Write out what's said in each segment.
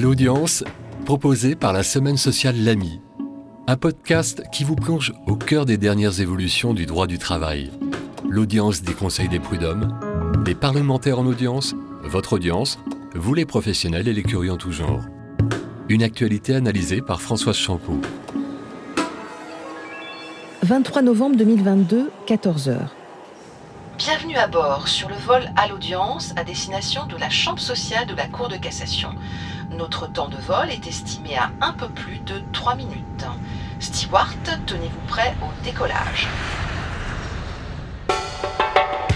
À l'audience, proposé par la Semaine sociale L'AMI, un podcast qui vous plonge au cœur des dernières évolutions du droit du travail. L'audience des conseils des prud'hommes, des parlementaires en audience, votre audience, vous les professionnels et les curieux en tout genre. Une actualité analysée par Françoise Champeau. 23 novembre 2022, 14h. Bienvenue à bord sur le vol à l'audience à destination de la Chambre sociale de la Cour de cassation. Notre temps de vol est estimé à un peu plus de 3 minutes. Stewart, tenez-vous prêt au décollage.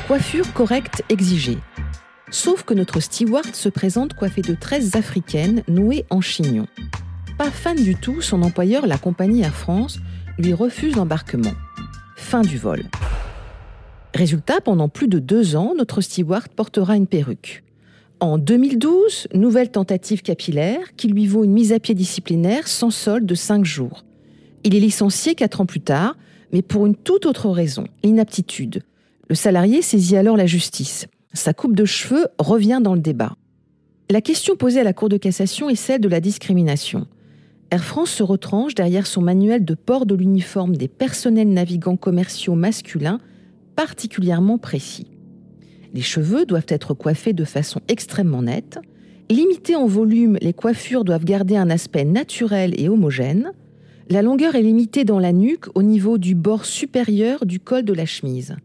Coiffure correcte exigée. Sauf que notre steward se présente coiffé de tresses africaines nouées en chignon. Pas fan du tout, son employeur, la compagnie Air France, lui refuse l'embarquement. Fin du vol. Résultat, pendant plus de deux ans, notre steward portera une perruque. En 2012, nouvelle tentative capillaire qui lui vaut une mise à pied disciplinaire sans solde de cinq jours. Il est licencié quatre ans plus tard, mais pour une toute autre raison, l'inaptitude. Le salarié saisit alors la justice. Sa coupe de cheveux revient dans le débat. La question posée à la Cour de cassation est celle de la discrimination. Air France se retranche derrière son manuel de port de l'uniforme des personnels navigants commerciaux masculins, particulièrement précis. Les cheveux doivent être coiffés de façon extrêmement nette. Limitées en volume, les coiffures doivent garder un aspect naturel et homogène. La longueur est limitée dans la nuque au niveau du bord supérieur du col de la chemise.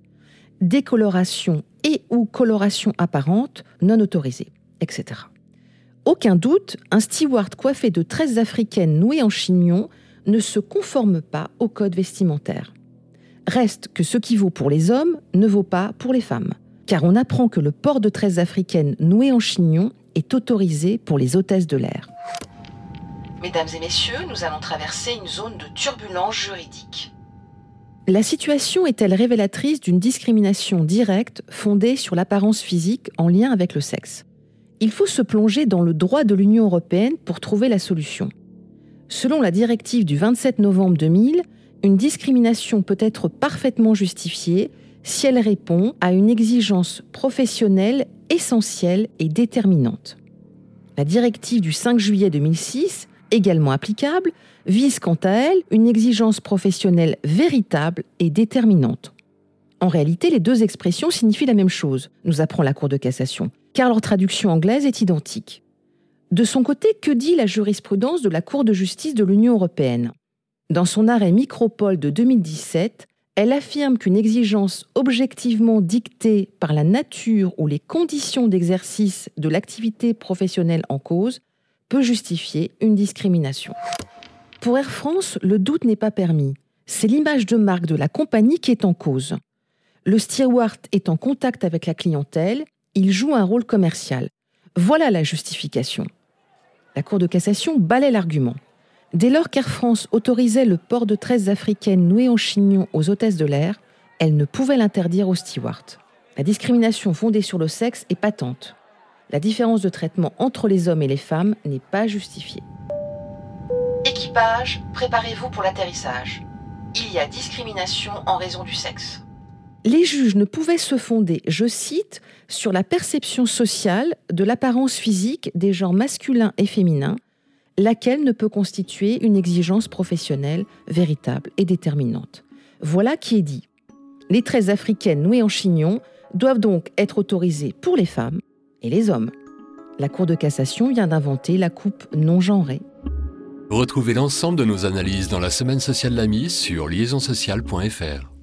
Décoloration et ou coloration apparente non autorisée, etc. Aucun doute, un steward coiffé de tresses africaines nouées en chignon ne se conforme pas au code vestimentaire. Reste que ce qui vaut pour les hommes ne vaut pas pour les femmes, car on apprend que le port de tresses africaines nouées en chignon est autorisé pour les hôtesses de l'air. Mesdames et messieurs, nous allons traverser une zone de turbulence juridique. La situation est-elle révélatrice d'une discrimination directe fondée sur l'apparence physique en lien avec le sexe? Il faut se plonger dans le droit de l'Union européenne pour trouver la solution. Selon la directive du 27 novembre 2000, une discrimination peut être parfaitement justifiée si elle répond à une exigence professionnelle essentielle et déterminante. La directive du 5 juillet 2006, également applicable, vise quant à elle une exigence professionnelle véritable et déterminante. En réalité, les deux expressions signifient la même chose, nous apprend la Cour de cassation, car leur traduction anglaise est identique. De son côté, que dit la jurisprudence de la Cour de justice de l'Union européenne? Dans son arrêt Micropole de 2017, elle affirme qu'une exigence objectivement dictée par la nature ou les conditions d'exercice de l'activité professionnelle en cause peut justifier une discrimination. Pour Air France, le doute n'est pas permis. C'est l'image de marque de la compagnie qui est en cause. Le steward est en contact avec la clientèle, il joue un rôle commercial. Voilà la justification. La Cour de cassation balaie l'argument. Dès lors qu'Air France autorisait le port de tresses africaines nouées en chignon aux hôtesses de l'air, elle ne pouvait l'interdire aux stewards. La discrimination fondée sur le sexe est patente. La différence de traitement entre les hommes et les femmes n'est pas justifiée. Équipage, préparez-vous pour l'atterrissage. Il y a discrimination en raison du sexe. Les juges ne pouvaient se fonder, je cite, sur la perception sociale de l'apparence physique des genres masculins et féminins, laquelle ne peut constituer une exigence professionnelle véritable et déterminante. Voilà qui est dit. Les traits africaines nouées en chignon doivent donc être autorisées pour les femmes et les hommes. La Cour de cassation vient d'inventer la coupe non genrée Retrouvez l'ensemble de nos analyses dans la semaine sociale L'Ami sur liaisonsociale.fr.